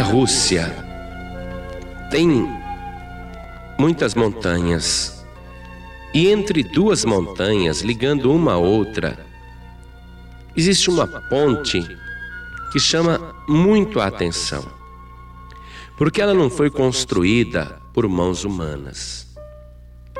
na Rússia tem muitas montanhas. E entre duas montanhas, ligando uma a outra, existe uma ponte que chama muito a atenção. Porque ela não foi construída por mãos humanas.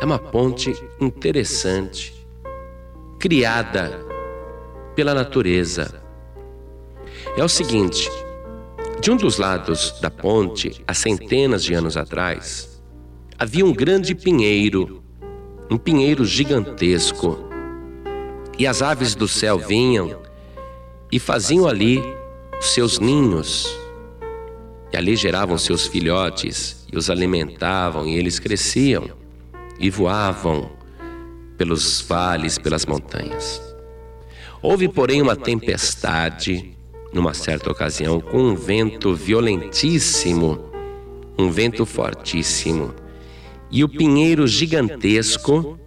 É uma ponte interessante, criada pela natureza. É o seguinte: de um dos lados da ponte, há centenas de anos atrás, havia um grande pinheiro, um pinheiro gigantesco. E as aves do céu vinham e faziam ali seus ninhos. E ali geravam seus filhotes e os alimentavam, e eles cresciam e voavam pelos vales, pelas montanhas. Houve, porém, uma tempestade numa certa ocasião, com um vento violentíssimo, um vento fortíssimo. E o pinheiro gigantesco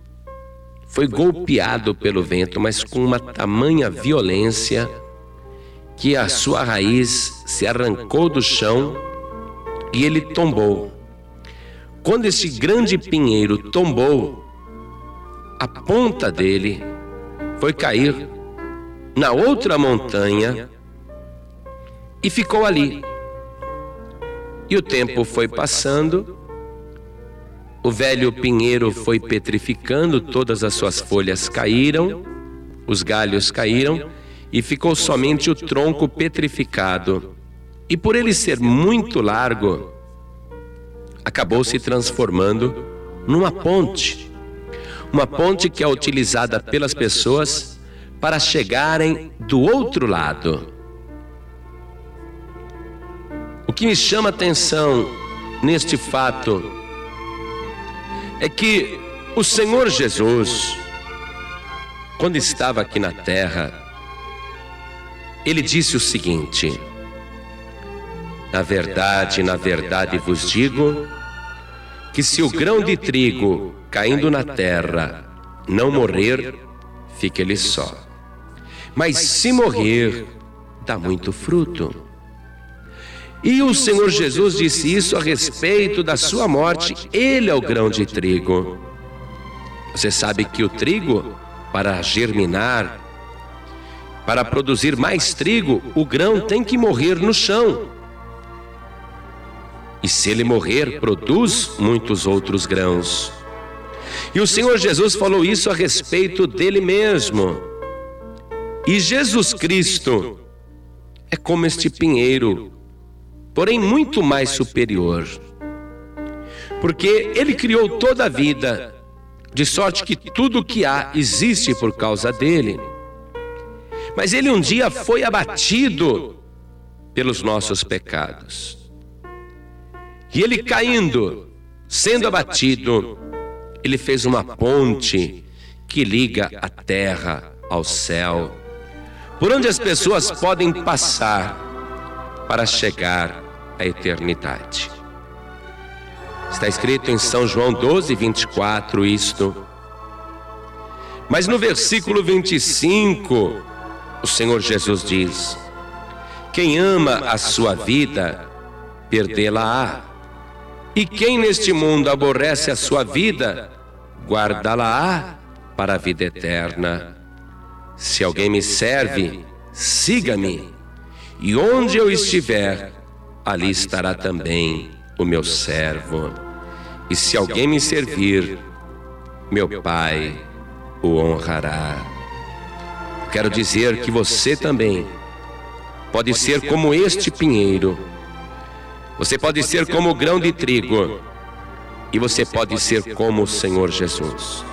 foi golpeado pelo vento, mas com uma tamanha violência que a sua raiz se arrancou do chão e ele tombou. Quando esse grande pinheiro tombou, a ponta dele foi cair na outra montanha e ficou ali. E o tempo foi passando, o velho pinheiro foi petrificando, todas as suas folhas caíram, os galhos caíram e ficou somente o tronco petrificado. E por ele ser muito largo, acabou se transformando numa ponte. Uma ponte que é utilizada pelas pessoas para chegarem do outro lado. Que me chama atenção neste fato é que o Senhor Jesus, quando estava aqui na terra, ele disse o seguinte: Na verdade, na verdade vos digo, que se o grão de trigo caindo na terra não morrer, fica ele só. Mas se morrer, dá muito fruto. E o Senhor Jesus disse isso a respeito da sua morte. Ele é o grão de trigo. Você sabe que o trigo, para germinar, para produzir mais trigo, o grão tem que morrer no chão. E se ele morrer, produz muitos outros grãos. E o Senhor Jesus falou isso a respeito dele mesmo. E Jesus Cristo é como este pinheiro porém muito mais superior. Porque ele criou toda a vida, de sorte que tudo o que há existe por causa dele. Mas ele um dia foi abatido pelos nossos pecados. E ele caindo, sendo abatido, ele fez uma ponte que liga a terra ao céu, por onde as pessoas podem passar para chegar a eternidade. Está escrito em São João 12, 24 isto. Mas no versículo 25, o Senhor Jesus diz: Quem ama a sua vida, perdê-la-á. E quem neste mundo aborrece a sua vida, guardá-la-á para a vida eterna. Se alguém me serve, siga-me, e onde eu estiver, ali estará também o meu servo. E se alguém me servir, meu Pai o honrará. Quero dizer que você também pode ser como este pinheiro. Você pode ser como o grão de trigo. E você pode ser como o Senhor Jesus.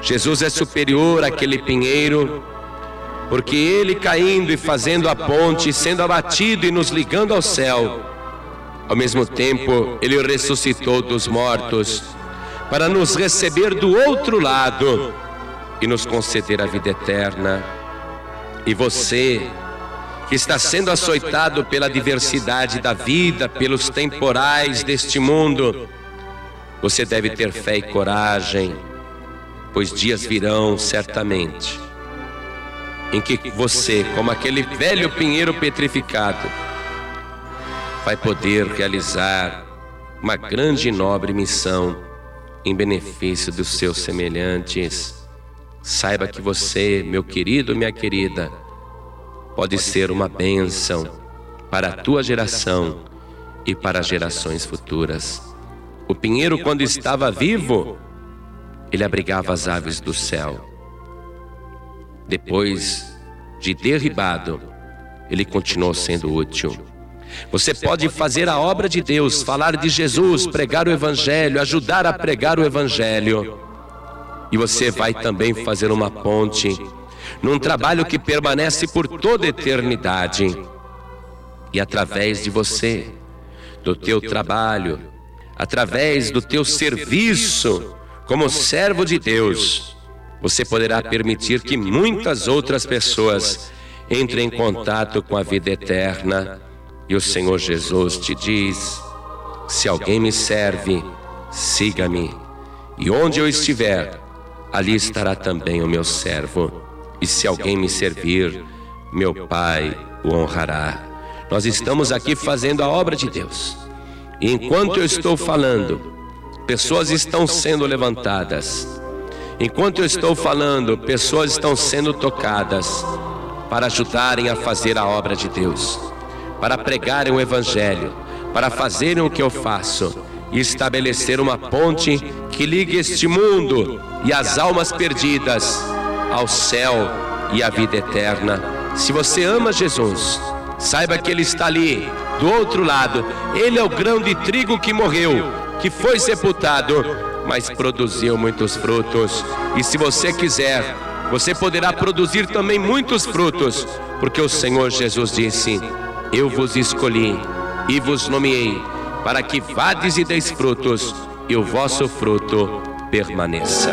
Jesus é superior àquele pinheiro porque ele caindo e fazendo a ponte, sendo abatido e nos ligando ao céu, ao mesmo tempo ele ressuscitou dos mortos, para nos receber do outro lado e nos conceder a vida eterna. E você, que está sendo açoitado pela diversidade da vida, pelos temporais deste mundo, você deve ter fé e coragem, pois dias virão certamente em que você, como aquele velho pinheiro petrificado, vai poder realizar uma grande e nobre missão em benefício dos seus semelhantes. Saiba que você, meu querido, minha querida, pode ser uma bênção para a tua geração e para gerações futuras. O pinheiro, quando estava vivo, ele abrigava as aves do céu. Depois de derribado, ele continuou sendo útil. Você pode fazer a obra de Deus, falar de Jesus, pregar o Evangelho, ajudar a pregar o Evangelho. E você vai também fazer uma ponte num trabalho que permanece por toda a eternidade. E através de você, do teu trabalho, através do teu serviço como servo de Deus, você poderá permitir que muitas outras pessoas entrem em contato com a vida eterna e o Senhor Jesus te diz: Se alguém me serve, siga-me. E onde eu estiver, ali estará também o meu servo. E se alguém me servir, meu Pai o honrará. Nós estamos aqui fazendo a obra de Deus. E enquanto eu estou falando, pessoas estão sendo levantadas. Enquanto eu estou falando, pessoas estão sendo tocadas para ajudarem a fazer a obra de Deus para pregarem o Evangelho, para fazerem o que eu faço e estabelecer uma ponte que ligue este mundo e as almas perdidas ao céu e à vida eterna. Se você ama Jesus, saiba que Ele está ali, do outro lado. Ele é o grão de trigo que morreu, que foi sepultado, mas produziu muitos frutos. E se você quiser, você poderá produzir também muitos frutos, porque o Senhor Jesus disse: eu vos escolhi e vos nomeei para que vades e deis frutos e o vosso fruto permaneça.